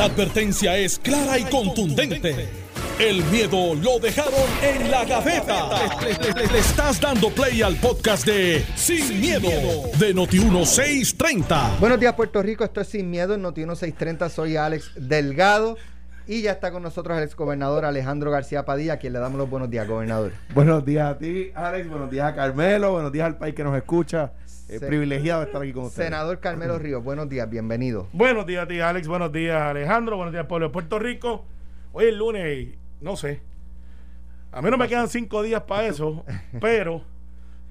La advertencia es clara y contundente. El miedo lo dejaron en la gaveta. Le, estás dando play al podcast de Sin, miedo, de Noti1630. Buenos días, Puerto Rico. Esto es Sin Miedo en Noti1630. Soy Alex Delgado. Y ya está con nosotros el exgobernador Alejandro García Padilla, a quien le damos los buenos días, gobernador. Buenos días a ti, Alex. Buenos días a Carmelo. Buenos días al país que nos escucha. Es privilegiado estar aquí con ustedes. Senador Carmelo Ríos, buenos días, bienvenido. Buenos días a ti, Alex. Buenos días, Alejandro. Buenos días, pueblo de Puerto Rico. Hoy es lunes, no sé. A mí no me quedan cinco días para eso, pero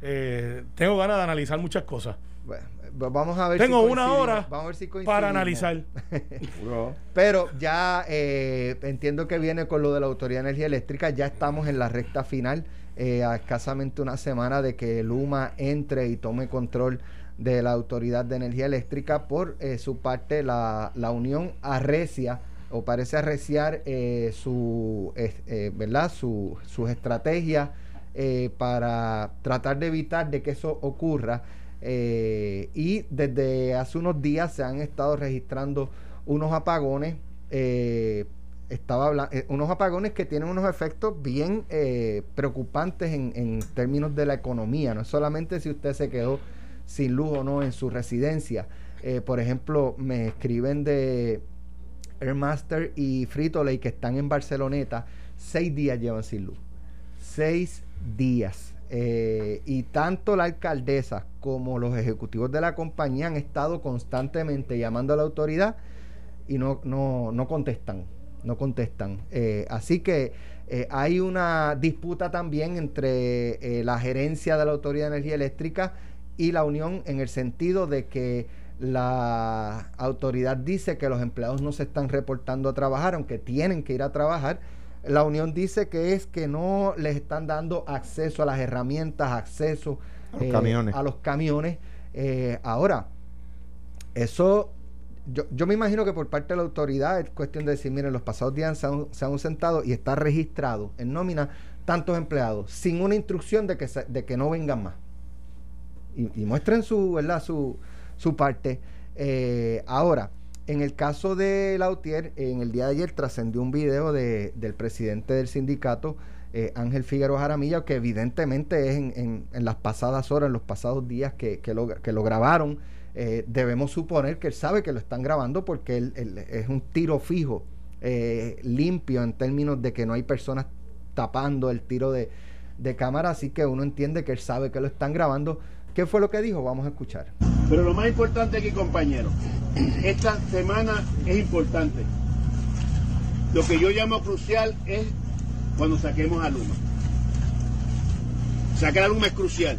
eh, tengo ganas de analizar muchas cosas. Bueno, vamos a ver Tengo una hora vamos a ver si para analizar. Pero ya eh, entiendo que viene con lo de la Autoridad de Energía Eléctrica. Ya estamos en la recta final, eh, a escasamente una semana de que Luma entre y tome control de la Autoridad de Energía Eléctrica. Por eh, su parte, la, la Unión arrecia o parece arreciar su, ¿verdad? Su, sus estrategias para tratar de evitar de que eso ocurra. Eh, y desde hace unos días se han estado registrando unos apagones. Eh, estaba eh, unos apagones que tienen unos efectos bien preocupantes en, términos de la economía. No solamente si usted se quedó sin luz o no en su residencia. por ejemplo, me escriben de Airmaster y Frito Lay que están en Barceloneta. Seis días llevan sin luz. Seis días. Eh, y tanto la alcaldesa como los ejecutivos de la compañía han estado constantemente llamando a la autoridad y no, no, no contestan, no contestan. Eh, así que eh, hay una disputa también entre la gerencia de la Autoridad de Energía Eléctrica y la Unión en el sentido de que la autoridad dice que los empleados no se están reportando a trabajar, aunque tienen que ir a trabajar la Unión dice que es que no les están dando acceso a las herramientas, acceso a los camiones. A los camiones. Eh, ahora, eso, yo, yo, me imagino que por parte de la autoridad es cuestión de decir, miren, los pasados días se han, se sentado y está registrado en nómina tantos empleados, sin una instrucción de que, de que no vengan más. Y, muestren su, ¿verdad? su, su parte. Eh, ahora, en el caso de Lautier, en el día de ayer trascendió un video de, del presidente del sindicato, eh, Ángel Figueroa Jaramillo, que evidentemente es en, las pasadas horas, en los pasados días que, que, lo, que lo, grabaron. Eh, debemos suponer que él sabe que lo están grabando porque él, es un tiro fijo, eh, limpio en términos de que no hay personas tapando el tiro de, de cámara, así que uno entiende que él sabe que lo están grabando ¿Qué fue lo que dijo? Vamos a escuchar. Pero lo más importante aquí, compañeros, esta semana es importante. Lo que yo llamo crucial es cuando saquemos a Luma. Sacar a Luma es crucial.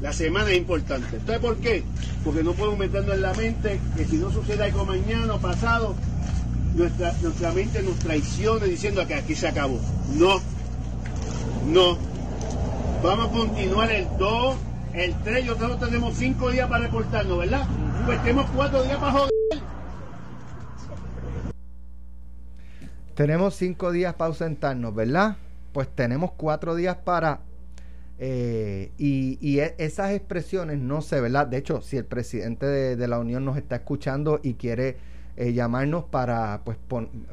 La semana es importante. ¿Entonces por qué? Porque no podemos meternos en la mente que si no sucede algo mañana o pasado, nuestra, nuestra mente nos traicione diciendo que aquí se acabó. No, no. Vamos a continuar el 2 el 3 nosotros tenemos 5 días para reportarnos, ¿verdad? Pues tenemos 4 días para joder. Tenemos 5 días para ausentarnos, ¿verdad? Pues tenemos 4 días para... Eh, y, e, esas expresiones no sé, ¿verdad? De hecho, si el presidente de, la Unión nos está escuchando y quiere eh, llamarnos para, pues,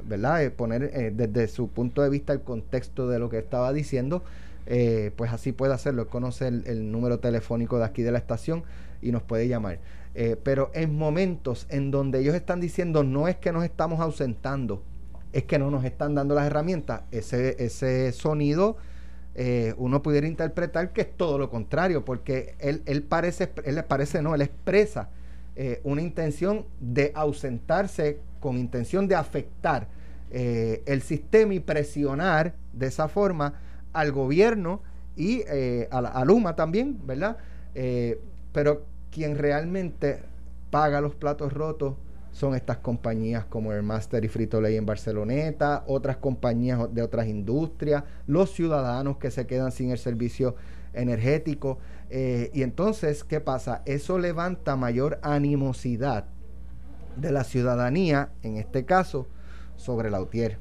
¿verdad? Eh, poner desde su punto de vista el contexto de lo que estaba diciendo, pues así puede hacerlo. Conoce el, número telefónico de aquí de la estación y nos puede llamar. Pero en momentos en donde ellos están diciendo no es que nos estamos ausentando, es que no nos están dando las herramientas, ese, ese sonido eh, uno pudiera interpretar que es todo lo contrario, porque él, él parece, él parece no, él expresa una intención de ausentarse con intención de afectar el sistema y presionar de esa forma al gobierno y eh, a, Luma también, ¿verdad? Eh, pero quien realmente paga los platos rotos son estas compañías como el Master y Frito Lay en Barceloneta, otras compañías de otras industrias, los ciudadanos que se quedan sin el servicio energético. Eh, y entonces, ¿qué pasa? Eso levanta mayor animosidad de la ciudadanía, en este caso, sobre la UTIER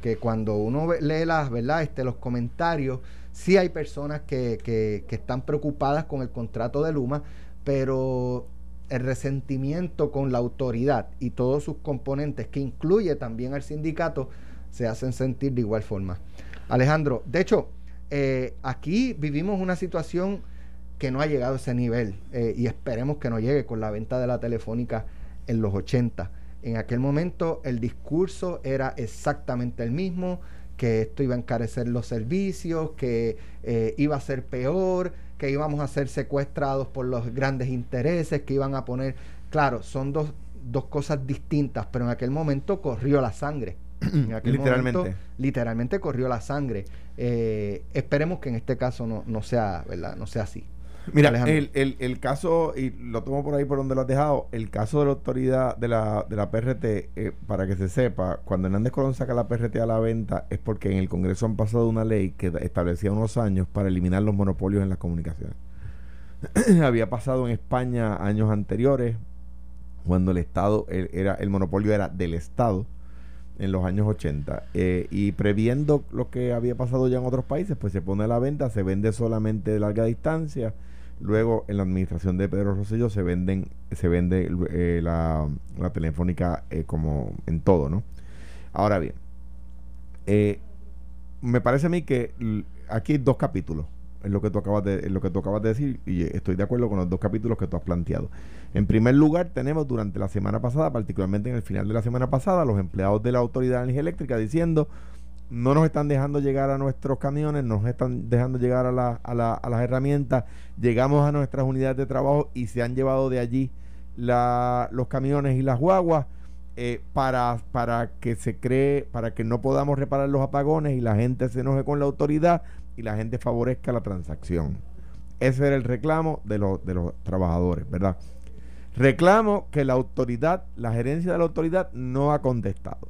que cuando uno lee las, ¿verdad? Este, los comentarios, sí hay personas que, que, están preocupadas con el contrato de Luma, pero el resentimiento con la autoridad y todos sus componentes, que incluye también al sindicato, se hacen sentir de igual forma. Alejandro, de hecho, eh, aquí vivimos una situación que no ha llegado a ese nivel eh, y esperemos que no llegue con la venta de la telefónica en los 80. En aquel momento el discurso era exactamente el mismo, que esto iba a encarecer los servicios, que eh, iba a ser peor, que íbamos a ser secuestrados por los grandes intereses, que iban a poner, claro, son dos, dos cosas distintas, pero en aquel momento corrió la sangre. En aquel Literalmente. momento, literalmente corrió la sangre. Eh, esperemos que en este caso no, no sea, ¿verdad? No sea así. Mira, Alejandro. el, el, el caso, y lo tomo por ahí por donde lo has dejado, el caso de la autoridad de la, de la PRT, eh, para que se sepa, cuando Hernández Colón saca la PRT a la venta es porque en el Congreso han pasado una ley que establecía unos años para eliminar los monopolios en las comunicaciones. Había pasado en España años anteriores, cuando el Estado, el, era, el monopolio era del Estado, en los años 80. eh, y previendo lo que había pasado ya en otros países, pues se pone a la venta, se vende solamente de larga distancia. Luego, en la administración de Pedro Rosselló se venden, se vende eh, la, la telefónica eh, como en todo, ¿no? Ahora bien, eh, me parece a mí que aquí dos capítulos en lo que tú acabas de lo que tú acabas de decir y estoy de acuerdo con los dos capítulos que tú has planteado. En primer lugar, tenemos durante la semana pasada, particularmente en el final de la semana pasada, los empleados de la Autoridad de Energía Eléctrica diciendo no nos están dejando llegar a nuestros camiones, no nos están dejando llegar a, la- a la- a las herramientas, llegamos a nuestras unidades de trabajo y se han llevado de allí los camiones y las guaguas eh, para, para que se cree, para que no podamos reparar los apagones y la gente se enoje con la autoridad y la gente favorezca la transacción. Ese era el reclamo de los trabajadores, ¿verdad? Reclamo que la autoridad, la gerencia de la autoridad no ha contestado.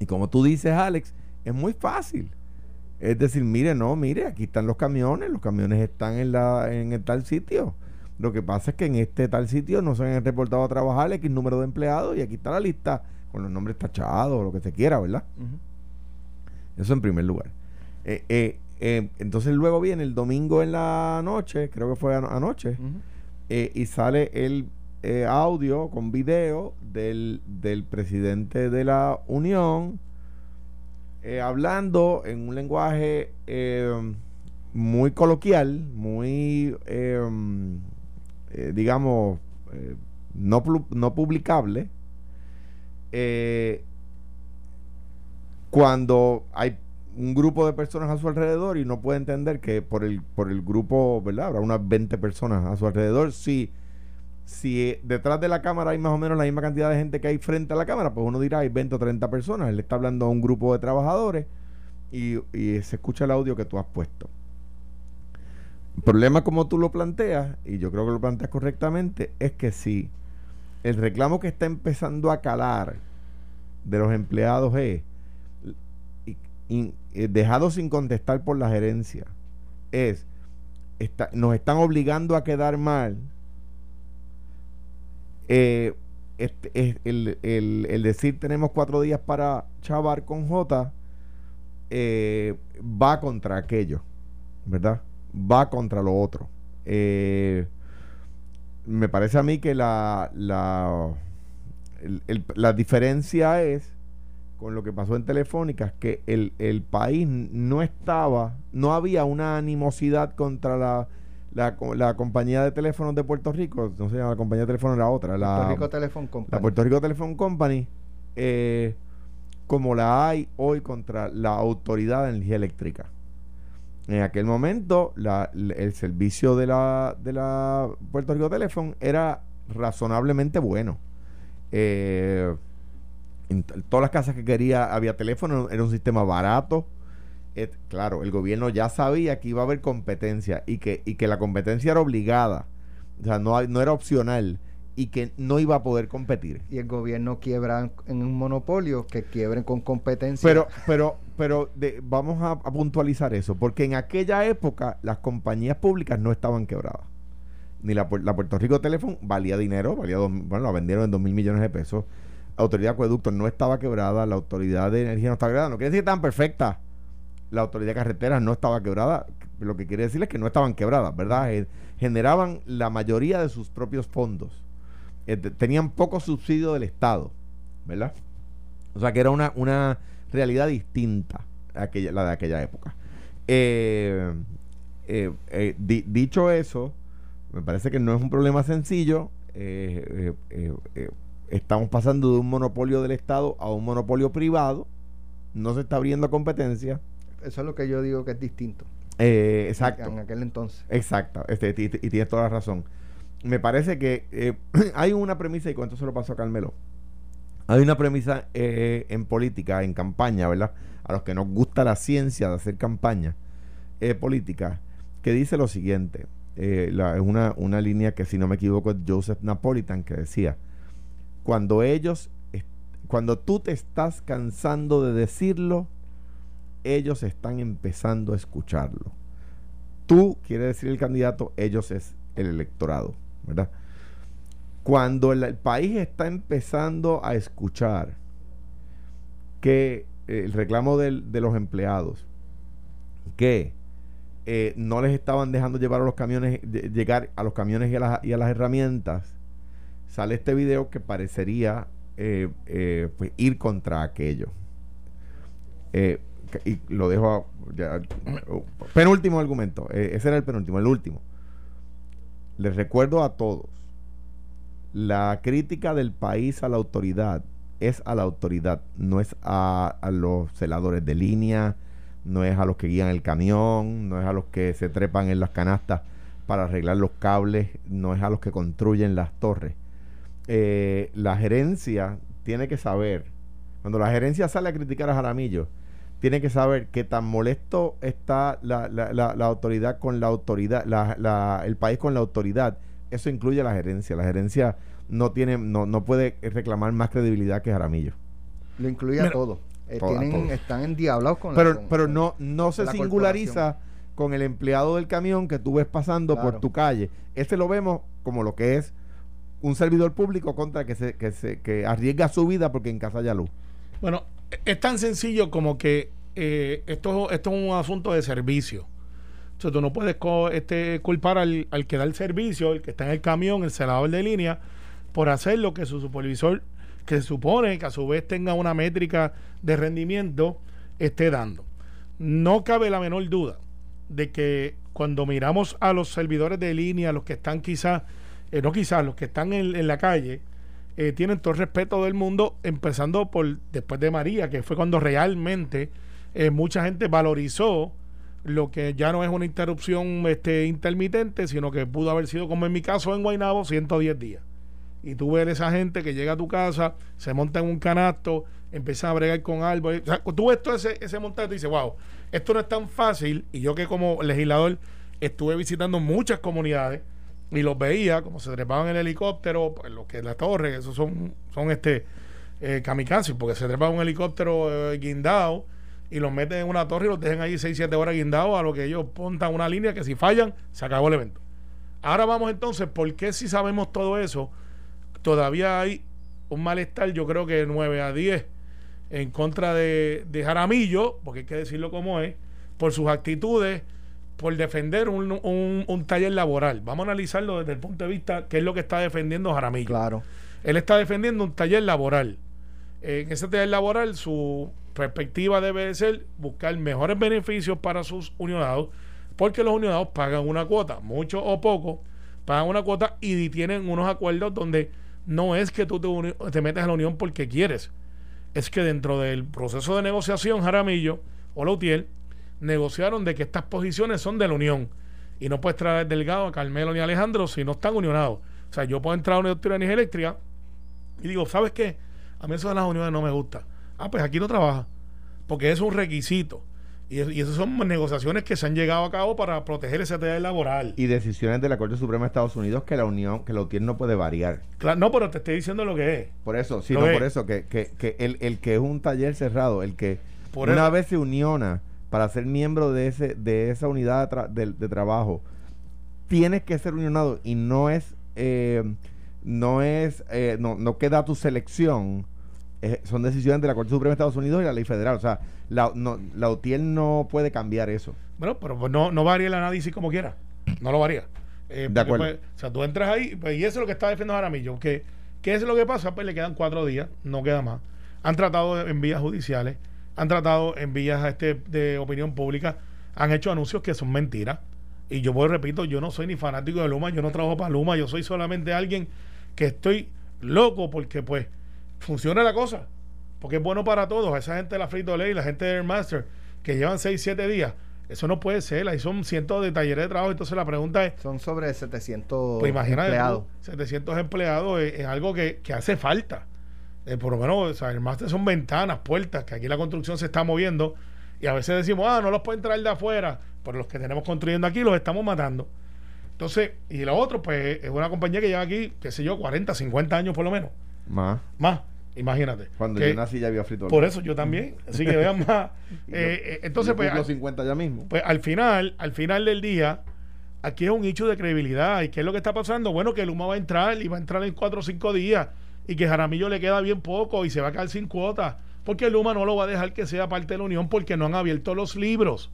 Y como tú dices, Alex, es muy fácil. Es decir, mire, no, mire, aquí están los camiones, los camiones están en, la, en el tal sitio. Lo que pasa es que en este tal sitio no se han reportado a trabajar X número de empleados y aquí está la lista con los nombres tachados o lo que se quiera, ¿verdad? Eso en primer lugar. Eh, eh, eh, entonces luego viene el domingo en la noche, creo que fue ano- anoche, y sale el eh, audio con video del, del presidente de la Unión eh, hablando en un lenguaje eh, muy coloquial, muy, eh, eh, digamos, eh, no, no publicable, cuando hay un grupo de personas a su alrededor y no puede entender que por el, por el grupo, ¿verdad? Habrá unas 20 personas a su alrededor. Si, si eh, detrás de la cámara hay más o menos la misma cantidad de gente que hay frente a la cámara, pues uno dirá hay 20 o 30 personas. Él está hablando a un grupo de trabajadores y, y se escucha el audio que tú has puesto. El problema como tú lo planteas, y yo creo que lo planteas correctamente, es que si el reclamo que está empezando a calar de los empleados es eh, dejado sin contestar por la gerencia es está- nos están obligando a quedar mal eh, este, es el, decir tenemos cuatro días para chavar con J eh, va contra aquello ¿verdad? va contra lo otro Eh, me parece a mí que la la, la diferencia es con lo que pasó en Telefónica es que el, el país no estaba, no había una animosidad contra la, la, la compañía de teléfonos de Puerto Rico, no sé, la compañía de teléfonos era otra, la, Puerto Rico Telephone Company. la Puerto Rico Telephone Company, eh, como la hay hoy contra la Autoridad de Energía Eléctrica. En aquel momento, la- el servicio de la, de la Puerto Rico Telephone era razonablemente bueno. Eh, en todas las casas que quería había teléfono, era un sistema barato. Claro, el gobierno ya sabía que iba a haber competencia y que, y que la competencia era obligada. O sea, no, no era opcional y que no iba a poder competir. Y el gobierno quiebra en, un monopolio, que quiebren con competencia. Pero, pero, pero de- vamos a, a puntualizar eso, porque en aquella época las compañías públicas no estaban quebradas. Ni la, la Puerto Rico Telephone valía dinero, valía dos- bueno, la vendieron en dos mil millones de pesos. La Autoridad de Acueductos no estaba quebrada, la Autoridad de Energía no estaba quebrada. No quiere decir que estaban perfectas. La Autoridad de Carreteras no estaba quebrada. lo que quiere decir es que no estaban quebradas, ¿verdad? Eh, generaban la mayoría de sus propios fondos. Eh, tenían poco subsidio del Estado, ¿verdad? O sea que era una, una realidad distinta a aquella, la de aquella época. Eh, dicho eso, me parece que no es un problema sencillo. estamos pasando de un monopolio del Estado a un monopolio privado. No se está abriendo competencia. Eso es lo que yo digo que es distinto. Eh, exacto. En aquel entonces. Exacto. Este, y, tienes toda la razón. Me parece que eh, hay una premisa, y con esto se lo paso a Carmelo. Hay una premisa eh, en política, en campaña, ¿verdad? A los que nos gusta la ciencia de hacer campaña política, que dice lo siguiente. es una, una línea que, si no me equivoco, es Joseph Napolitan, que decía: Cuando ellos, cuando tú te estás cansando de decirlo, ellos están empezando a escucharlo. Tú, quiere decir el candidato, ellos es el electorado, ¿verdad? Cuando el, país está empezando a escuchar que eh, el reclamo de los empleados, que eh, no les estaban dejando llevar a los camiones, llegar a los camiones y a, las, herramientas, sale este video que parecería eh, pues, ir contra aquello y lo dejo penúltimo argumento, eh, ese era el penúltimo, el último. Les recuerdo a todos, la crítica del país a la autoridad es a la autoridad, no es a, los celadores de línea, no es a los que guían el camión, no es a los que se trepan en las canastas para arreglar los cables, no es a los que construyen las torres. Eh, la gerencia tiene que saber, cuando la gerencia sale a criticar a Jaramillo, tiene que saber qué tan molesto está la, la, la, autoridad con la autoridad, el país con la autoridad. Eso incluye a la gerencia. La gerencia no tiene, no, no puede reclamar más credibilidad que Jaramillo. Lo incluye a todo. Eh, tienen, Están endiablados con Pero, pero no, no se singulariza con el empleado del camión que tú ves pasando por tu calle. Ese lo vemos como lo que es un servidor público contra que se, que se que arriesga su vida porque en casa hay luz. Bueno, es tan sencillo como que eh, esto, esto es un asunto de servicio. Entonces tú no puedes este, culpar al, que da el servicio, el que está en el camión, el celador de línea, por hacer lo que su supervisor, que se supone que a su vez tenga una métrica de rendimiento, esté dando. No cabe la menor duda de que cuando miramos a los servidores de línea, los que están quizás, eh, no quizás, los que están en, en la calle, eh, tienen todo el respeto del mundo, empezando por después de María, que fue cuando realmente eh, mucha gente valorizó lo que ya no es una interrupción este, intermitente, sino que pudo haber sido, como en mi caso en Guaynabo, 110 días. Y tú ves esa gente que llega a tu casa, se monta en un canasto, empieza a bregar con árboles. O sea, tú ves todo ese, ese montaje y dices, wow, esto no es tan fácil. Y yo que como legislador estuve visitando muchas comunidades, y los veía como se trepaban en el helicóptero, pues lo que es la torre, esos son, son este eh, kamikazes, porque se trepan un helicóptero eh, guindado y los meten en una torre y los dejan ahí 6, 7 horas guindados, a lo que ellos pontan una línea que si fallan, se acabó el evento. Ahora vamos entonces, ¿por qué si sabemos todo eso? Todavía hay un malestar, yo creo que 9 a 10 en contra de, de Jaramillo, porque hay que decirlo como es, por sus actitudes por defender un, un, taller laboral. Vamos a analizarlo desde el punto de vista qué es lo que está defendiendo Jaramillo. Claro. Él está defendiendo un taller laboral. En ese taller laboral su perspectiva debe ser buscar mejores beneficios para sus unionados, porque los unionados pagan una cuota, mucho o poco, pagan una cuota y tienen unos acuerdos donde no es que tú te, te metes a la unión porque quieres, es que dentro del proceso de negociación Jaramillo o Lautier negociaron de que estas posiciones son de la Unión y no puedes traer Delgado, a Carmelo ni a Alejandro si no están unionados. O sea, yo puedo entrar a una industria de energía eléctrica y digo, ¿sabes qué? A mí eso de las uniones no me gusta. Ah, pues aquí no trabaja, porque es un requisito. Y, y esas son negociaciones que se han llegado a cabo para proteger ese taller laboral. Y decisiones de la Corte Suprema de Estados Unidos que la Unión, que la UTIER no puede variar. Claro, no, pero te estoy diciendo lo que es. Por eso, sí, no, por eso, que, que, que el, el, que es un taller cerrado, el que una vez se uniona para ser miembro de ese de esa unidad de, trabajo tienes que ser unionado y no es eh, no es eh, no, no queda tu selección eh, son decisiones de la Corte Suprema de Estados Unidos y la ley federal. O sea, la, no, la UTIEL no puede cambiar eso. Bueno, pero pues no, no varía el análisis como quiera. No lo varía. Eh, De acuerdo. pues, o sea, tú entras ahí pues, y eso es lo que está defendiendo Jaramillo. Que, ¿Qué es lo que pasa? Pues le quedan cuatro días, no queda más. Han tratado en vías judiciales, han tratado en vías este, de opinión pública, han hecho anuncios que son mentiras. Y yo voy, repito, yo no soy ni fanático de Luma, yo no trabajo para Luma, yo soy solamente alguien que estoy loco porque pues funciona la cosa. Porque es bueno para todos. Esa gente de la Frito Ley, la gente del Master, que llevan 6, 7 días, eso no puede ser. Ahí son cientos de talleres de trabajo. Entonces la pregunta es, Son sobre 700 pues empleados. tú, 700 empleados es, es algo que, que hace falta. Eh, por lo menos, o sea, el máster son ventanas, puertas, que aquí la construcción se está moviendo y a veces decimos, ah, no los pueden traer de afuera, pero los que tenemos construyendo aquí los estamos matando. Entonces, y lo otro, pues es una compañía que lleva aquí, qué sé yo, 40, 50 años por lo menos, Más. más, imagínate. Cuando Que- yo nací ya había frito. Por eso yo también, así que vean más. Yo- Eh, eh, entonces, Yo pues, al- 50 ya mismo. pues al final, al final del día, aquí es un hecho de credibilidad. ¿Y qué es lo que está pasando? Bueno, que Luma va a entrar y va a entrar en cuatro o cinco días y que Jaramillo le queda bien poco y se va a quedar sin cuotas. Porque Luma no lo va a dejar que sea parte de la Unión porque no han abierto los libros.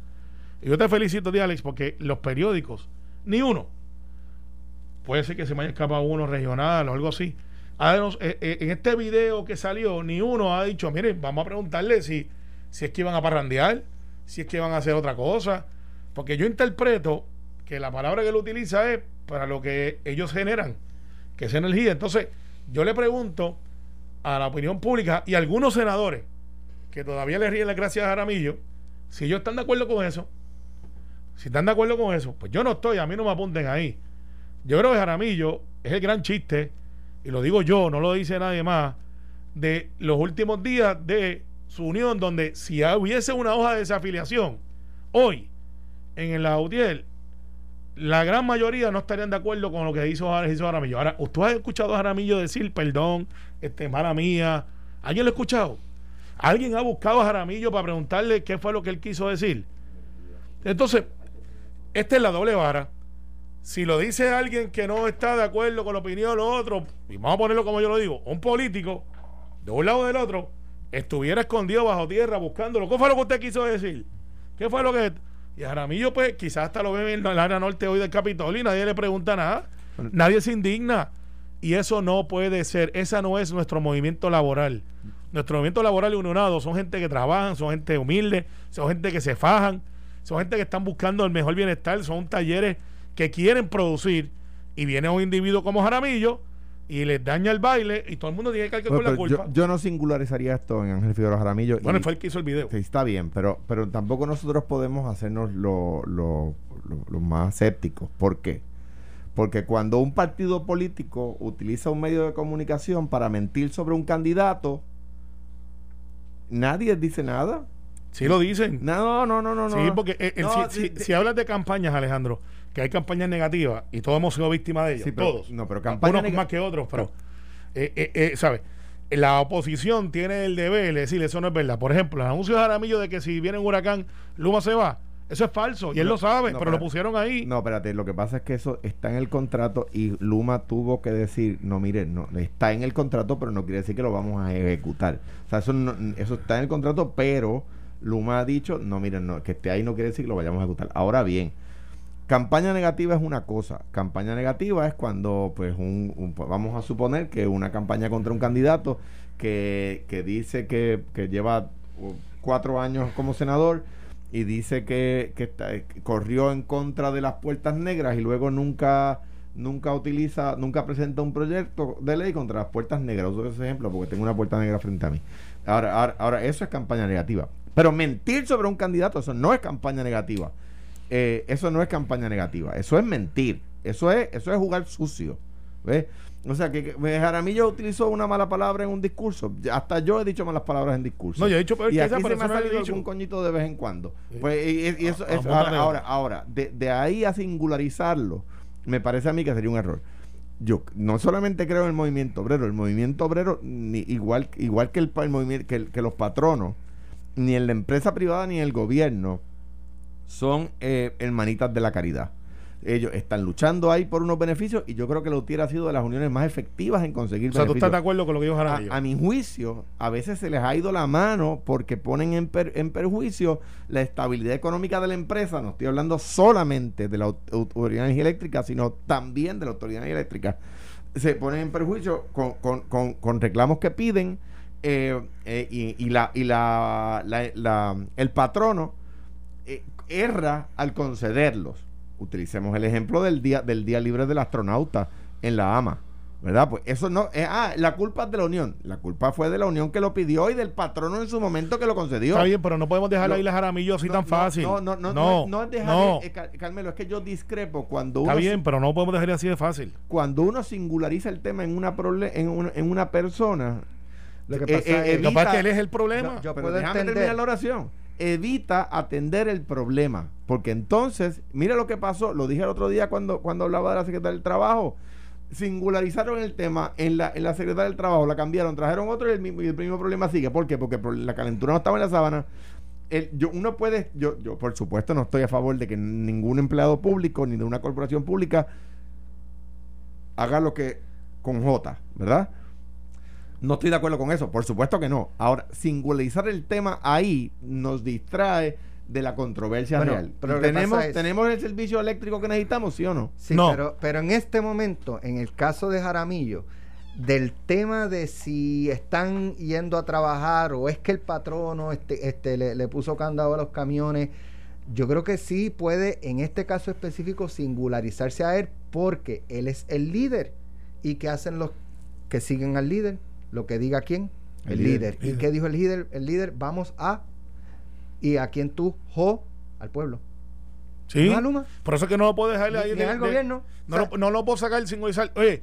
Y yo te felicito, tío Alex, porque los periódicos, ni uno, puede ser que se me haya escapado uno regional o algo así. Ah, eh, eh, en este video que salió, ni uno ha dicho, miren, vamos a preguntarle si, si es que iban a parrandear, si es que iban a hacer otra cosa. Porque yo interpreto que la palabra que él utiliza es para lo que ellos generan, que es energía. Entonces, yo le pregunto a la opinión pública y a algunos senadores que todavía le ríen las gracias a Jaramillo, si ellos están de acuerdo con eso, si están de acuerdo con eso, pues yo no estoy, a mí no me apunten ahí. Yo creo que Jaramillo es el gran chiste, y lo digo yo, no lo dice nadie más, de los últimos días de su unión, donde si hubiese una hoja de desafiliación hoy en la UTIEL, la gran mayoría no estarían de acuerdo con lo que hizo, hizo Jaramillo. Ahora, ¿usted ha escuchado a Jaramillo decir perdón, este, mala mía? ¿Alguien lo ha escuchado? ¿Alguien ha buscado a Jaramillo para preguntarle qué fue lo que él quiso decir? Entonces, esta es la doble vara. Si lo dice alguien que no está de acuerdo con la opinión de los otros, y vamos a ponerlo como yo lo digo, un político, de un lado o del otro, estuviera escondido bajo tierra buscándolo. ¿Qué fue lo que usted quiso decir? ¿Qué fue lo que.? Y Jaramillo, pues, quizás hasta lo ve en el área norte hoy del Capitolio y nadie le pregunta nada. Nadie se indigna. Y eso no puede ser. Esa no es nuestro movimiento laboral. Nuestro movimiento laboral y unionado son gente que trabajan, son gente humilde, son gente que se fajan, son gente que están buscando el mejor bienestar, son talleres que quieren producir y viene un individuo como Jaramillo y les daña el baile y todo el mundo tiene que cargar con la culpa. yo, yo no singularizaría esto en Ángel Figueroa Jaramillo. bueno, y- fue el que hizo el video. Sí, está bien, pero, pero tampoco nosotros podemos hacernos lo, lo, lo- lo más escépticos. ¿Por qué? Porque cuando un partido político utiliza un medio de comunicación para mentir sobre un candidato, nadie dice nada. Sí lo dicen. No, no, no, no. Sí, no. porque eh, el- No, si, si- si hablas de campañas, Alejandro, que hay campañas negativas y todos hemos sido víctimas de ellas, Sí, todos. no, pero campaña Unos más que otros, pero, eh, eh, eh, ¿sabes? La oposición tiene el deber de decir eso no es verdad. Por ejemplo, el anuncio de Jaramillo de que si viene un huracán, Luma se va. Eso es falso y él No, lo sabe, no, pero lo pusieron ahí. No, espérate, lo que pasa es que eso está en el contrato y Luma tuvo que decir, no, mire, no, está en el contrato, pero no quiere decir que lo vamos a ejecutar. O sea, eso, no- eso está en el contrato, pero Luma ha dicho, no, miren, no, que esté ahí no quiere decir que lo vayamos a ejecutar. Ahora bien, campaña negativa es una cosa. Campaña negativa es cuando, pues, un, vamos a suponer que una campaña contra un candidato que, que dice que, que lleva uh, cuatro años como senador y dice que, que corrió en contra de las puertas negras y luego nunca nunca utiliza, nunca presenta un proyecto de ley contra las puertas negras. Uso ese ejemplo porque tengo una puerta negra frente a mí. Ahora, ahora, ahora, eso es campaña negativa. Pero mentir sobre un candidato, eso no es campaña negativa. Eh, eso no es campaña negativa. Eso es mentir. Eso es, eso es jugar sucio. ¿Ves? O sea, que, que Jaramillo utilizó una mala palabra en un discurso. Hasta yo he dicho malas palabras en discurso. No, yo he dicho peor y que aquí esa, se me ha salido algún coñito de vez en cuando. Pues, y, eso Ah, ahora, ahora, ahora, de, de ahí a singularizarlo, me parece a mí que sería un error. Yo no solamente creo en el movimiento obrero, el movimiento obrero, ni, igual, igual que el, pa- el movimiento, que, el- que los patronos, ni en la empresa privada ni en el gobierno, son eh, hermanitas de la caridad. Ellos están luchando ahí por unos beneficios y yo creo que la UTIER ha sido de las uniones más efectivas en conseguir O sea, tú beneficios. estás de acuerdo con lo que dijo Jaramillo. A, a mi juicio, a veces se les ha ido la mano porque ponen en, per- en perjuicio la estabilidad económica de la empresa. No estoy hablando solamente de la au- Autoridad de Energía Eléctrica, sino también de la Autoridad de Energía Eléctrica. Se ponen en perjuicio con, con- con- con reclamos que piden eh, eh, y, y la, y la, la- la- el patrono eh, erra al concederlos. Utilicemos el ejemplo del día, del día libre del astronauta en la AMA. ¿Verdad? Pues eso no. eh, ah, la culpa es de la Unión. La culpa fue de la Unión que lo pidió y del patrono en su momento que lo concedió. Está bien, pero no podemos dejar ahí la Jaramillo así No, tan fácil. No, no, no, no, no, no es dejar. no. eh, Car- Carmelo, es que yo discrepo cuando Está uno, bien, pero no podemos dejar así de fácil. cuando uno singulariza el tema en una, en una, en una persona. Lo que eh, pasa eh, es- Capaz que él es el problema. Yo- yo pero puedo déjame entender. terminar la oración. Evita atender el problema. Porque entonces, mira lo que pasó. Lo dije el otro día cuando, cuando hablaba de la Secretaría del Trabajo. Singularizaron el tema en la, en la Secretaría del Trabajo, la cambiaron, trajeron otro y el mismo, y el mismo problema sigue. ¿Por qué? Porque la calentura no estaba en la sábana. Yo, uno puede, yo, yo por supuesto no estoy a favor de que ningún empleado público ni de una corporación pública haga lo que con J, ¿verdad? No estoy de acuerdo con eso, por supuesto que no. Ahora, singularizar el tema ahí nos distrae de la controversia Bueno, real. pero ¿Tenemos, pasa es- ¿Tenemos el servicio eléctrico que necesitamos, sí o no? Sí, No. pero, pero en este momento, en el caso de Jaramillo, del tema de si están yendo a trabajar o es que el patrono este, este, le, le puso candado a los camiones, yo creo que sí puede, en este caso específico, singularizarse a él porque él es el líder. ¿Y qué hacen los que siguen al líder? Lo que diga quién? El El, líder. líder. ¿Y qué dijo el líder? El líder, vamos a... ¿Y a quién tú? Jo, al pueblo. Sí. Por eso es que no lo puedo dejar ahí. De- al de- gobierno. No, O sea, lo, no lo puedo sacar sin singularizar. Oye,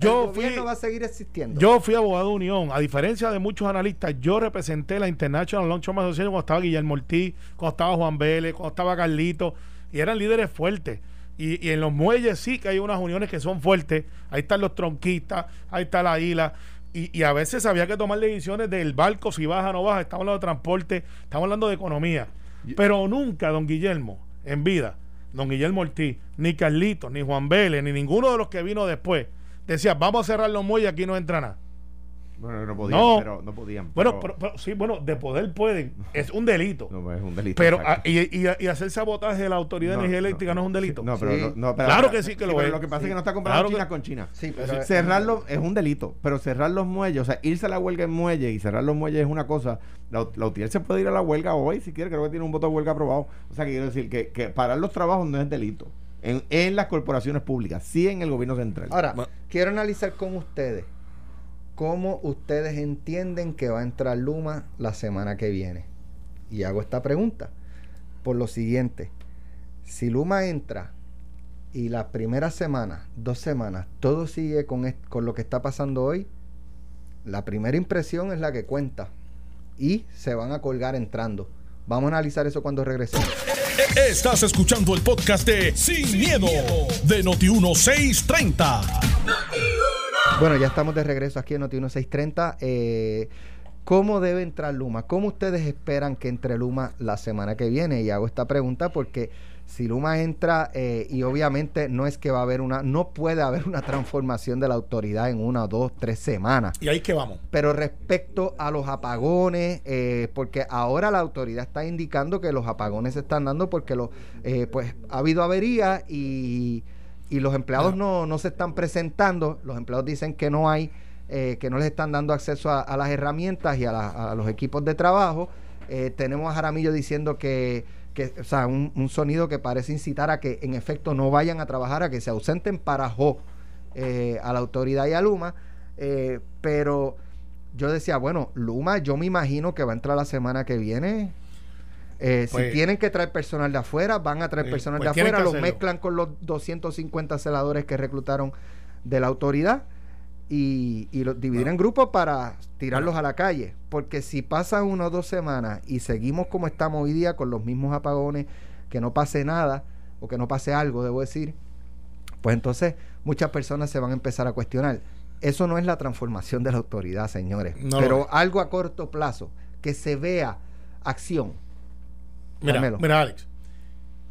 yo el fui. gobierno va a seguir existiendo. Yo fui abogado de unión. A diferencia de muchos analistas, yo representé la International Long-Term Association cuando estaba Guillermo Ortiz, cuando estaba Juan Vélez, cuando estaba Carlito, y eran líderes fuertes. Y, y en los muelles sí que hay unas uniones que son fuertes. Ahí están los tronquistas, ahí está la isla. Y, y a veces había que tomar decisiones del barco, si baja o no baja. Estamos hablando de transporte, estamos hablando de economía. Pero nunca, don Guillermo, en vida, don Guillermo Ortiz, ni Carlito, ni Juan Vélez, ni ninguno de los que vino después, decía, vamos a cerrar los muelles, aquí no entra nada. Bueno, no podían, No. pero no podían. Bueno, pero- pero- pero sí, bueno, de poder pueden, es un delito. no, es un delito. pero ah, y, y- y hacer sabotaje de la Autoridad de No, Energía no, Eléctrica no, es un delito. No, pero Sí. no, no, pero- Claro que sí que lo pero es. Lo que pasa Sí. es que no está comprando Claro China que- con China. Sí, pero Cerrarlo es un delito, pero cerrar los muelles, o sea, irse a la huelga en muelle y cerrar los muelles es una cosa. La, la UTIER se puede ir a la huelga hoy si quiere, creo que tiene un voto de huelga aprobado. O sea, que quiero decir que, que parar los trabajos no es delito. En, en las corporaciones públicas, sí en el gobierno central. Ahora, Bueno. quiero analizar con ustedes cómo ustedes entienden que va a entrar Luma la semana que viene. Y hago esta pregunta por lo siguiente. Si Luma entra y la primera semana, dos semanas, todo sigue con, con lo que está pasando hoy, la primera impresión es la que cuenta. Y se van a colgar entrando. Vamos a analizar eso cuando regresemos. Estás escuchando el podcast de Sin, miedo, de Noti1630. Bueno, ya estamos de regreso aquí en Noti 1630. Eh, ¿Cómo debe entrar Luma? ¿Cómo ustedes esperan que entre Luma la semana que viene? Y hago esta pregunta porque si Luma entra, eh, y obviamente no es que va a haber una, no puede haber una transformación de la autoridad en una, dos, tres semanas. Y ahí es que vamos. Pero respecto a los apagones, eh, porque ahora la autoridad está indicando que los apagones se están dando porque lo, eh, pues ha habido avería y, y los empleados no, no se están presentando. Los empleados dicen que no hay, eh, que no les están dando acceso a, a las herramientas y a, la- a los equipos de trabajo. Eh, tenemos a Jaramillo diciendo que, que o sea, un, un sonido que parece incitar a que en efecto no vayan a trabajar, a que se ausenten para jo, eh, a la autoridad y a Luma. Eh, pero yo decía, bueno, Luma, yo me imagino que va a entrar la semana que viene. Eh, Pues- si tienen que traer personal de afuera, van a traer Eh, personal pues de afuera, los mezclan con los 250 celadores que reclutaron de la autoridad y, y los dividen en grupos para tirarlos a la calle. Porque si pasan una o dos semanas y seguimos como estamos hoy día con los mismos apagones, que no pase nada o que no pase algo, debo decir, pues entonces muchas personas se van a empezar a cuestionar. Eso no es la transformación de la autoridad, señores. No pero algo a corto plazo, que se vea acción. Mira, mira, Alex.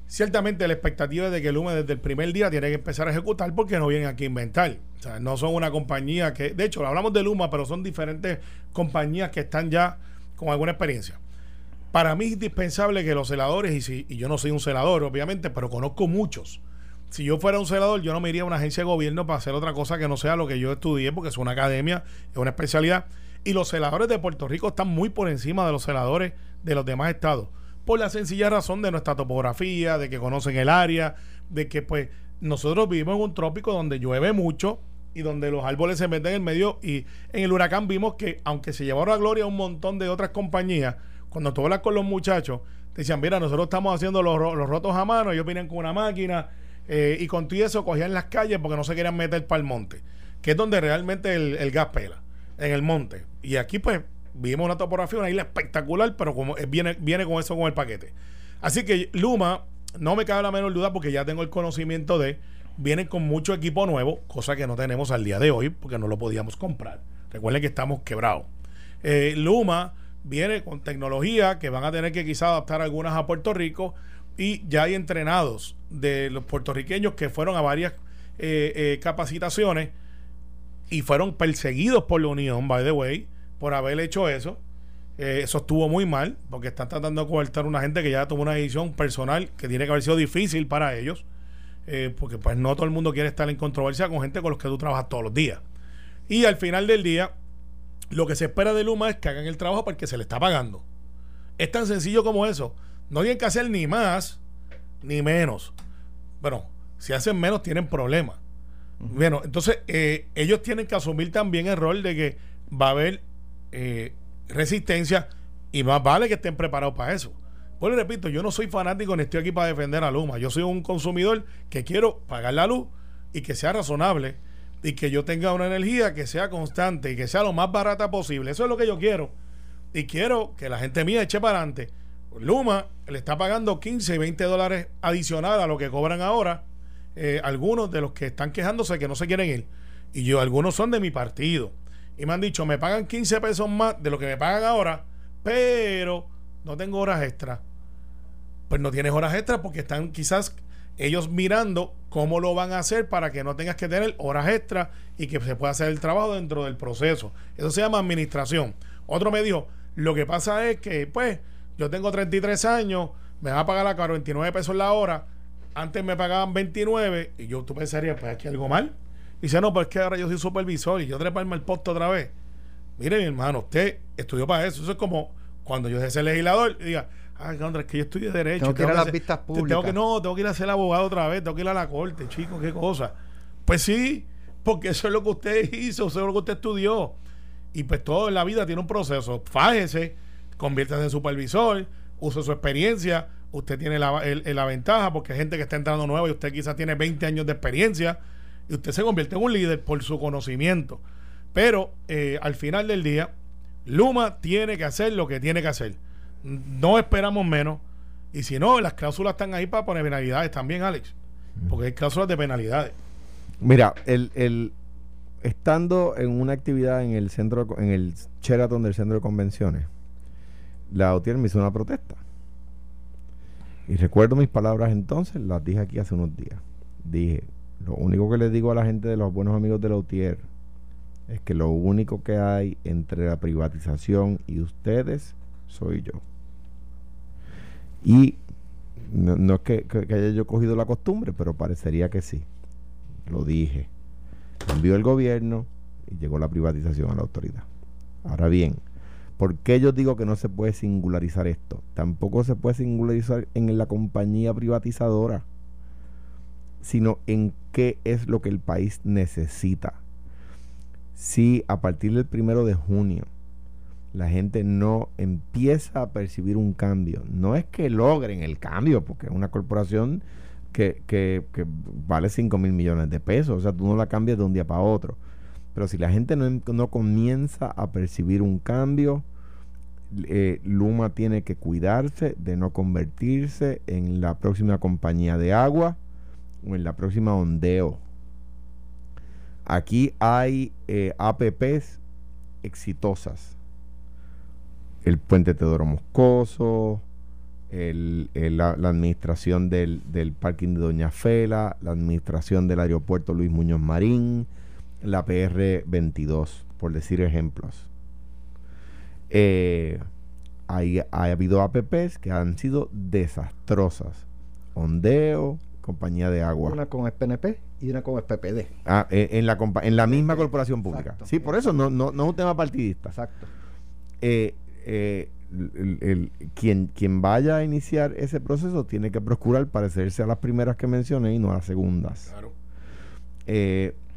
ciertamente la expectativa es de que Luma desde el primer día tiene que empezar a ejecutar porque no vienen aquí a inventar. O sea, no son una compañía que, de hecho, hablamos de Luma, pero son diferentes compañías que están ya con alguna experiencia. Para mí es indispensable que los celadores, y, si, y yo no soy un celador, obviamente, pero conozco muchos. Si yo fuera un celador, yo no me iría a una agencia de gobierno para hacer otra cosa que no sea lo que yo estudié, porque es una academia, es una especialidad. Y los celadores de Puerto Rico están muy por encima de los celadores de los demás estados por la sencilla razón de nuestra topografía, de que conocen el área, de que pues nosotros vivimos en un trópico donde llueve mucho y donde los árboles se meten en el medio y en el huracán vimos que aunque se llevaron a gloria un montón de otras compañías, cuando tú hablas con los muchachos, te decían, mira, nosotros estamos haciendo los, rotos a mano, ellos vienen con una máquina eh, y con todo eso cogían las calles porque no se querían meter para el monte, que es donde realmente el, el gas pela, en el monte. Y aquí pues vimos una topografía, una isla espectacular, pero como viene, viene con eso con el paquete. Así que Luma, no me cabe la menor duda porque ya tengo el conocimiento de, viene con mucho equipo nuevo, cosa que no tenemos al día de hoy porque no lo podíamos comprar. Recuerden que estamos quebrados. Eh, Luma viene con tecnología que van a tener que quizás adaptar algunas a Puerto Rico y ya hay entrenados de los puertorriqueños que fueron a varias eh, eh, capacitaciones y fueron perseguidos por la Unión, by the way, por haber hecho eso. Eh, eso estuvo muy mal, porque están tratando de coartar a una gente que ya tomó una decisión personal que tiene que haber sido difícil para ellos, eh, porque pues no todo el mundo quiere estar en controversia con gente con los que tú trabajas todos los días. Y al final del día, lo que se espera de Luma es que hagan el trabajo porque se le está pagando. Es tan sencillo como eso. No tienen que hacer ni más ni menos. Bueno, si hacen menos tienen problemas. Bueno, entonces eh, ellos tienen que asumir también el rol de que va a haber eh, resistencia y más vale que estén preparados para eso. Pues le repito, yo no soy fanático ni estoy aquí para defender a Luma. Yo soy un consumidor que quiero pagar la luz y que sea razonable y que yo tenga una energía que sea constante y que sea lo más barata posible. Eso es lo que yo quiero. Y quiero que la gente mía eche para adelante. Luma le está pagando 15 y 20 dólares adicional a lo que cobran ahora. Eh, algunos de los que están quejándose que no se quieren ir. Y yo, algunos son de mi partido y me han dicho, me pagan 15 pesos más de lo que me pagan ahora, pero no tengo horas extras. Pues no tienes horas extras porque están quizás ellos mirando cómo lo van a hacer para que no tengas que tener horas extras y que se pueda hacer el trabajo dentro del proceso. Eso se llama administración. Otro me dijo, lo que pasa es que, pues, yo tengo 33 años, me van a pagar a 49 pesos la hora, antes me pagaban 29 y yo tú pensarías, pues aquí algo mal dice, no, pues es que ahora yo soy supervisor y yo treparme el posto otra vez. Mire, mi hermano, usted estudió para eso. Eso es como cuando yo sea legislador y diga, ay, Andrés, es que yo estudié Derecho. Tengo que ir a las vistas públicas. Tengo que, no, tengo que ir a ser abogado otra vez, tengo que ir a la corte, chicos, qué cosa. Pues sí, porque eso es lo que usted hizo, eso es lo que usted estudió. Y pues todo en la vida tiene un proceso. Fájese, conviértase en supervisor, use su experiencia. Usted tiene la, la ventaja porque hay gente que está entrando nueva y usted quizás tiene 20 años de experiencia y usted se convierte en un líder por su conocimiento. Pero eh, al final del día, Luma tiene que hacer lo que tiene que hacer. No esperamos menos. Y si no, las cláusulas están ahí para poner penalidades también, Alex. Porque hay cláusulas de penalidades. Mira, el, el estando en una actividad en el centro, en el Sheraton del centro de convenciones, la OTIER me hizo una protesta. Y recuerdo mis palabras entonces, las dije aquí hace unos días. Dije, lo único que les digo a la gente de los buenos amigos de Lautier es que lo único que hay entre la privatización y ustedes soy yo. Y no, es que, haya yo cogido la costumbre, pero parecería que sí. Lo dije. Envió el gobierno y llegó la privatización a la autoridad. Ahora bien, ¿por qué yo digo que no se puede singularizar esto? Tampoco se puede singularizar en la compañía privatizadora sino en qué es lo que el país necesita. Si a partir del primero de junio la gente no empieza a percibir un cambio, no es que logren el cambio, porque es una corporación que, que, vale 5 mil millones de pesos, o sea, tú no la cambias de un día para otro. Pero si la gente no, no comienza a percibir un cambio, Luma tiene que cuidarse de no convertirse en la próxima compañía de agua o en la próxima ondeo. Aquí hay eh, APPs exitosas. El puente Teodoro Moscoso, el, la, administración del, del, parking de Doña Fela, la administración del aeropuerto Luis Muñoz Marín, la PR 22, por decir ejemplos. Eh, hay, ha habido APPs que han sido desastrosas. Ondeo, compañía de agua. Una con PNP y una con PPD. Ah, eh, en, la, en la misma corporación pública. Sí, por eso no, no, no es un tema partidista. Exacto. Eh, eh, el, quien, quien vaya a iniciar ese proceso tiene que procurar parecerse a las primeras que mencioné y no a las segundas. Claro.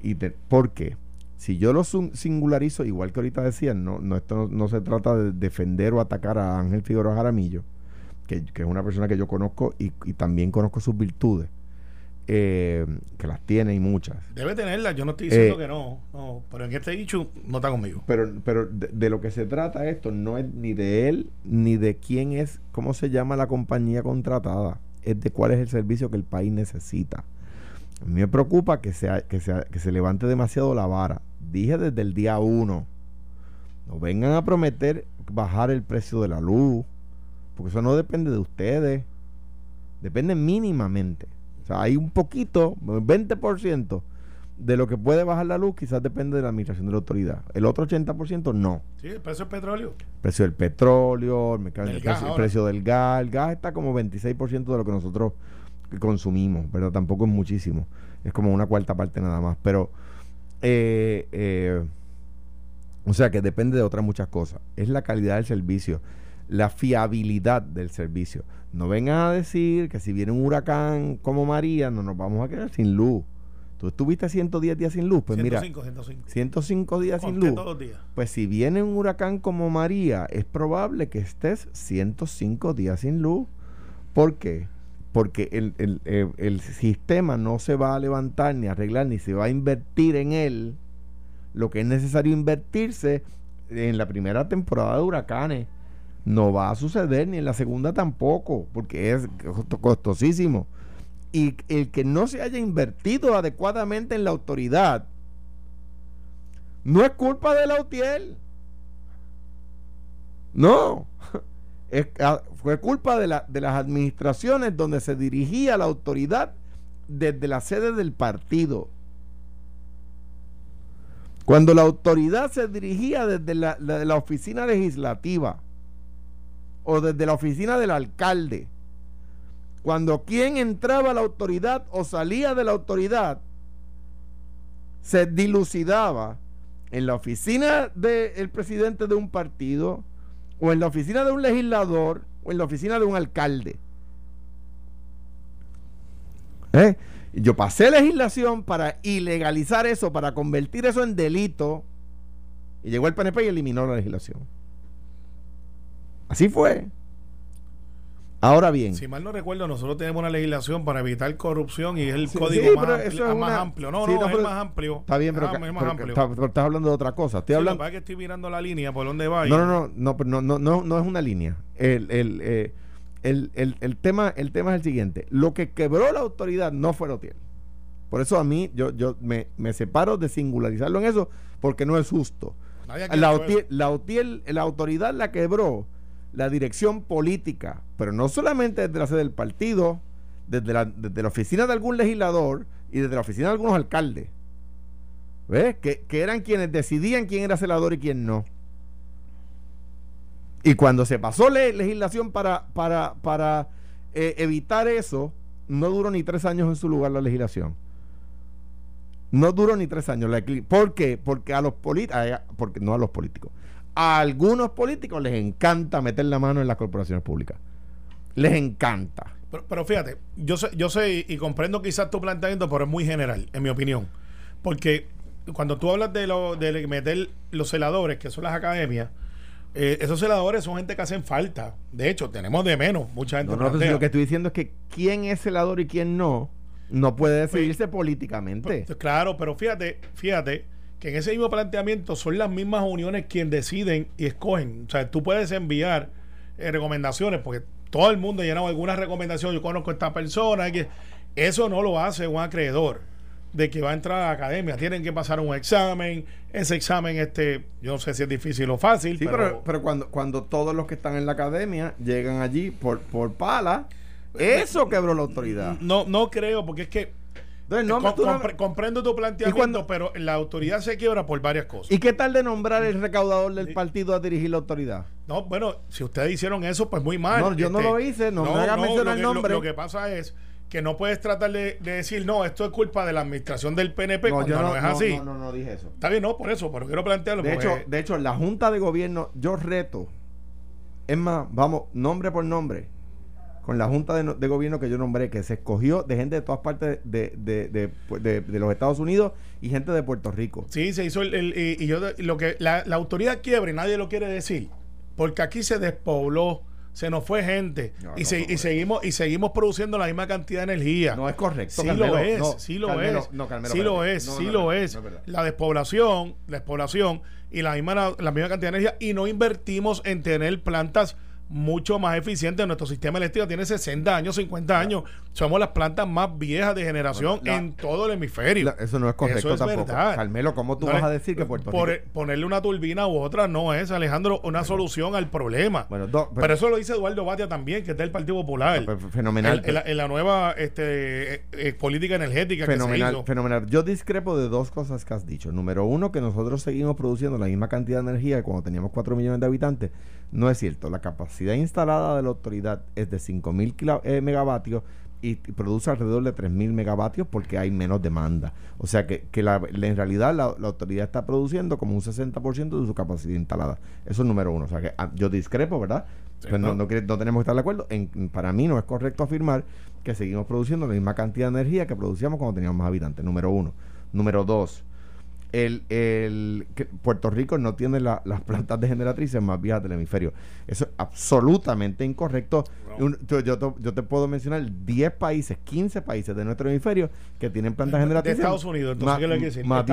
y ¿Por qué? Si yo lo singularizo, igual que ahorita decían, no, no, esto no, se trata de defender o atacar a Ángel Figueroa Jaramillo, que, es una persona que yo conozco y, y también conozco sus virtudes eh, que las tiene y muchas. Debe tenerlas, yo no estoy diciendo eh, que no, no, pero en este dicho no está conmigo. Pero, pero de, lo que se trata esto no es ni de él, ni de quién es, cómo se llama la compañía contratada, es de cuál es el servicio que el país necesita. A mí me preocupa que, sea, que, sea, que se levante demasiado la vara. Dije desde el día uno, no vengan a prometer bajar el precio de la luz, porque eso no depende de ustedes, depende mínimamente hay un poquito, 20% de lo que puede bajar la luz quizás depende de la administración de la autoridad. El otro 80% no. Sí, el precio del petróleo. El precio del petróleo, el, precio, del gas. El gas está como 26% de lo que nosotros consumimos, pero tampoco es muchísimo. Es como una cuarta parte nada más. Pero, eh, eh, o sea que depende de otras muchas cosas. Es la calidad del servicio la fiabilidad del servicio. No vengan a decir que si viene un huracán como María, no nos vamos a quedar sin luz. Tú estuviste 110 días sin luz, pues 105, mira, 105. 105 días sin luz. Pues si viene un huracán como María, es probable que estés 105 días sin luz. ¿Por qué? Porque el, el, el sistema no se va a levantar ni arreglar, ni se va a invertir en él lo que es necesario invertirse en la primera temporada de huracanes no va a suceder ni en la segunda tampoco, porque es costosísimo. Y el que no se haya invertido adecuadamente en la autoridad no es culpa de la UTIEL. No. Es, ah, fue culpa de, la, de las administraciones donde se dirigía la autoridad desde la sede del partido. Cuando la autoridad se dirigía desde la, la oficina legislativa o desde la oficina del alcalde. Cuando quien entraba a la autoridad o salía de la autoridad se dilucidaba en la oficina del presidente de un partido o en la oficina de un legislador o en la oficina de un alcalde. ¿Eh? Yo pasé legislación para ilegalizar eso, para convertir eso en delito. Y llegó el PNP y eliminó la legislación. Así fue. Ahora bien. Si mal no recuerdo, nosotros tenemos una legislación para evitar corrupción y es el código más, amplio. No, no, es más amplio. Está bien, pero, estás hablando de otra cosa. Estoy hablando. que estoy mirando la línea por donde va. No, no, no, no, no, no, no, no es una línea. El, el, eh, el, el, el, tema, el tema es el siguiente. Lo que quebró la autoridad no fue Otiel. Por eso a mí, yo, yo me, me separo de singularizarlo en eso, porque no es justo. La, la, la autoridad la quebró la dirección política, pero no solamente desde la sede del partido, desde la, la oficina de algún legislador y desde la oficina de algunos alcaldes. ¿Ves? Que, eran quienes decidían quién era celador y quién no. Y cuando se pasó la legislación para, para, para eh, evitar eso, no duró ni tres años en su lugar la legislación. No duró ni tres años. ¿Por qué? Porque a los políticos, porque no a los políticos, a algunos políticos les encanta meter la mano en las corporaciones públicas. Les encanta. Pero, fíjate, yo sé, yo sé y comprendo quizás tu planteamiento, pero es muy general, en mi opinión. Porque cuando tú hablas de, lo, de meter los celadores, que son las academias, eh, esos celadores son gente que hacen falta. De hecho, tenemos de menos mucha gente. No, no, lo que estoy diciendo es que quién es celador y quién no, no puede pues, decidirse políticamente. Pues, claro, pero fíjate, fíjate que en ese mismo planteamiento son las mismas uniones quienes deciden y escogen. O sea, tú puedes enviar eh, recomendaciones, porque todo el mundo ha llenado algunas recomendaciones. Yo conozco a esta persona. Que, eso no lo hace un acreedor. de que va a entrar a la academia. Tienen que pasar un examen. Ese examen, este, yo no sé si es difícil o fácil. Sí, pero, pero, cuando, cuando todos los que están en la academia llegan allí por, por pala, eso quebró la autoridad. No, no creo, porque es que eh, comprendo tu planteamiento, pero la autoridad se quiebra por varias cosas. ¿Y qué tal de nombrar el recaudador del partido a dirigir la autoridad? No, bueno, si ustedes hicieron eso, pues muy mal. No, yo no este, lo hice, no, me haga mencionar el nombre. Lo, que pasa es que no puedes tratar de, decir, no, esto es culpa de la administración del PNP cuando no, es así. No, no, no dije eso. Está bien, no, por eso, pero quiero plantearlo. De, hecho, de hecho, la Junta de Gobierno, yo reto, es más, vamos, nombre por nombre con la Junta de, Gobierno que yo nombré, que se escogió de gente de todas partes de, de, los Estados Unidos y gente de Puerto Rico. Sí, se hizo el, y, yo lo que la, autoridad quiebra y nadie lo quiere decir, porque aquí se despobló, se nos fue gente y, y, seguimos y seguimos produciendo la misma cantidad de energía. No es correcto. Sí lo es, sí lo es, sí lo es, sí lo es. La despoblación, la despoblación y la misma la misma cantidad de energía y no invertimos en tener plantas mucho más eficiente. Nuestro sistema eléctrico tiene 60 años, 50 años. Somos las plantas más viejas de generación en todo el hemisferio. eso no es correcto eso es Verdad. Carmelo, ¿cómo tú vas a decir que Puerto Rico? ponerle una turbina u otra no es, Alejandro, una solución al problema. Bueno, pero, eso lo dice Eduardo Batia también, que es del Partido Popular. fenomenal. En, la, nueva este, eh, eh, política energética fenomenal, que se Fenomenal. Yo discrepo de dos cosas que has dicho. Número uno, que nosotros seguimos produciendo la misma cantidad de energía cuando teníamos 4 millones de habitantes. No es cierto. La capacidad instalada de la autoridad es de 5.000 eh, megavatios y, produce alrededor de 3.000 megavatios porque hay menos demanda. O sea que, en realidad la, autoridad está produciendo como un 60% de su capacidad instalada. Eso es número uno. O sea que ah, yo discrepo, ¿verdad? Pues no, no, tenemos que estar de acuerdo. En, para mí no es correcto afirmar que seguimos produciendo la misma cantidad de energía que producíamos cuando teníamos más habitantes. Número uno. Número dos el, el que Puerto Rico no tiene las plantas de generatrices más viejas del hemisferio. Eso es absolutamente incorrecto. yo, yo, te, puedo mencionar 10 países, 15 países de nuestro hemisferio que tienen plantas generatrices. De Estados Unidos, entonces, ¿qué le quiere decir? Más,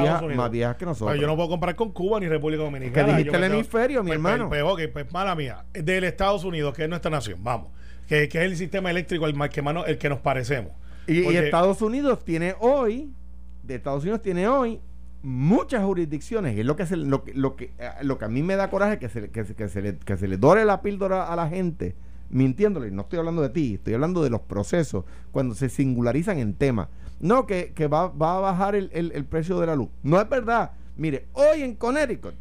viejas, que nosotros. yo no puedo comparar con Cuba ni República Dominicana. ¿Qué dijiste el hemisferio, mi pues, hermano? Pues, ok, pues mala mía. Del Estados Unidos, que es nuestra nación, vamos. Que, que es el sistema eléctrico el, que, el que nos parecemos. Y, y Estados Unidos tiene hoy, de Estados Unidos tiene hoy muchas jurisdicciones, y es lo que, lo, lo, que, eh, lo que a mí me da coraje, que se, que, que se, le, que se le dore la píldora a la gente, mintiéndole, no estoy hablando de ti, estoy hablando de los procesos, cuando se singularizan en temas. No, que, que va, va, a bajar el, el, el precio de la luz. No es verdad. Mire, hoy en Connecticut,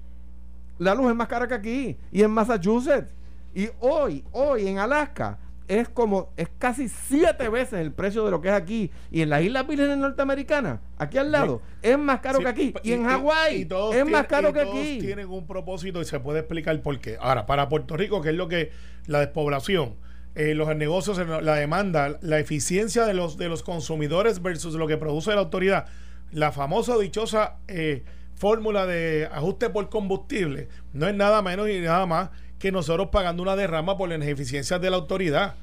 la luz es más cara que aquí, y en Massachusetts, y hoy, hoy en Alaska, es como, es casi siete veces el precio de lo que es aquí. Y en las Islas Vírgenes Norteamericanas, aquí al lado, es más caro que aquí. Y, en Hawái es más caro que aquí. Tienen un propósito y se puede explicar por qué. Ahora, para Puerto Rico, que es lo que la despoblación, eh, los negocios, la demanda, la eficiencia de los, de los consumidores versus lo que produce la autoridad, la famosa dichosa eh, fórmula de ajuste por combustible, no es nada menos y nada más que nosotros pagando una derrama por las ineficiencias de la autoridad.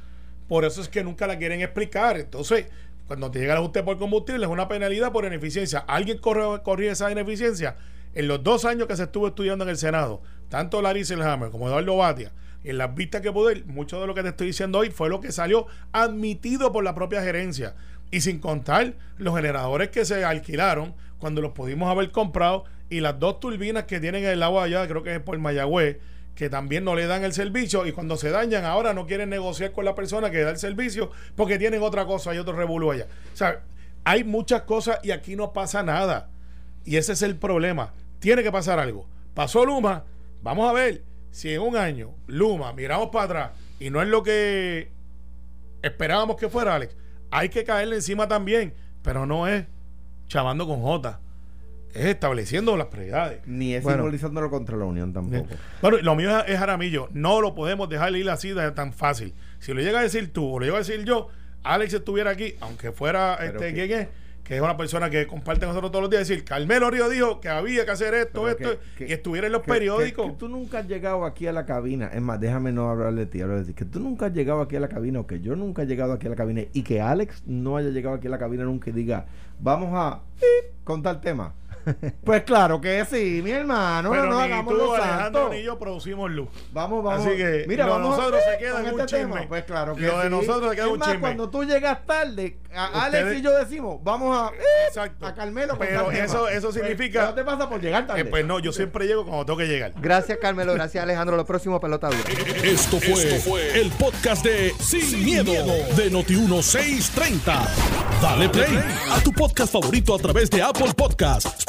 Por eso es que nunca la quieren explicar. Entonces, cuando te llega el ajuste por combustible, es una penalidad por ineficiencia. ¿Alguien corrió esa ineficiencia? En los dos años que se estuvo estudiando en el Senado, tanto Larry Selhammer como Eduardo Batia, en las vistas que pude, mucho de lo que te estoy diciendo hoy fue lo que salió admitido por la propia gerencia. Y sin contar los generadores que se alquilaron cuando los pudimos haber comprado y las dos turbinas que tienen el agua allá, creo que es por Mayagüez, que también no le dan el servicio y cuando se dañan ahora no quieren negociar con la persona que da el servicio porque tienen otra cosa y otro revuelo allá. O sea, hay muchas cosas y aquí no pasa nada. Y ese es el problema. Tiene que pasar algo. Pasó Luma, vamos a ver si en un año Luma miramos para atrás y no es lo que esperábamos que fuera, Alex. Hay que caerle encima también, pero no es chavando con J es estableciendo las prioridades. Ni es simbolizándolo contra la Unión tampoco. Bueno, lo mío es, Aramillo. No lo podemos dejar ir así de tan fácil. Si lo llega a decir tú o lo llega a decir yo, Alex estuviera aquí, aunque fuera este, ¿quién es? Que es una persona que comparte con nosotros todos los días, decir, Carmelo Río dijo que había que hacer esto, esto, y estuviera en los periódicos. Que, tú nunca has llegado aquí a la cabina, es más, déjame no hablar de ti, hablar de ti, que tú nunca has llegado aquí a la cabina, o que yo nunca he llegado aquí a la cabina, y que Alex no haya llegado aquí a la cabina nunca y diga, vamos a contar tema Pues claro que sí, mi hermano. Pero no ni hagamos tú, Alejandro, ni yo producimos luz. Vamos, vamos. Así que Mira, lo de vamos a- nosotros se queda con en un este chisme. tema. Pues claro que Lo de sí. nosotros se queda Es un más, chisme. Cuando tú llegas tarde, a Alex Ustedes- y yo decimos, vamos a, Exacto. a Carmelo. Pero eso- eso Pues, significa- ¿qué te pasa por llegar tarde? Eh, pues no, yo siempre llego cuando tengo que llegar. Gracias, Carmelo. Gracias, Alejandro. Lo próximo, pelota dura. Esto fue, el podcast de Sin, miedo, de Noti1630. Dale play a tu podcast favorito a través de Apple Podcasts,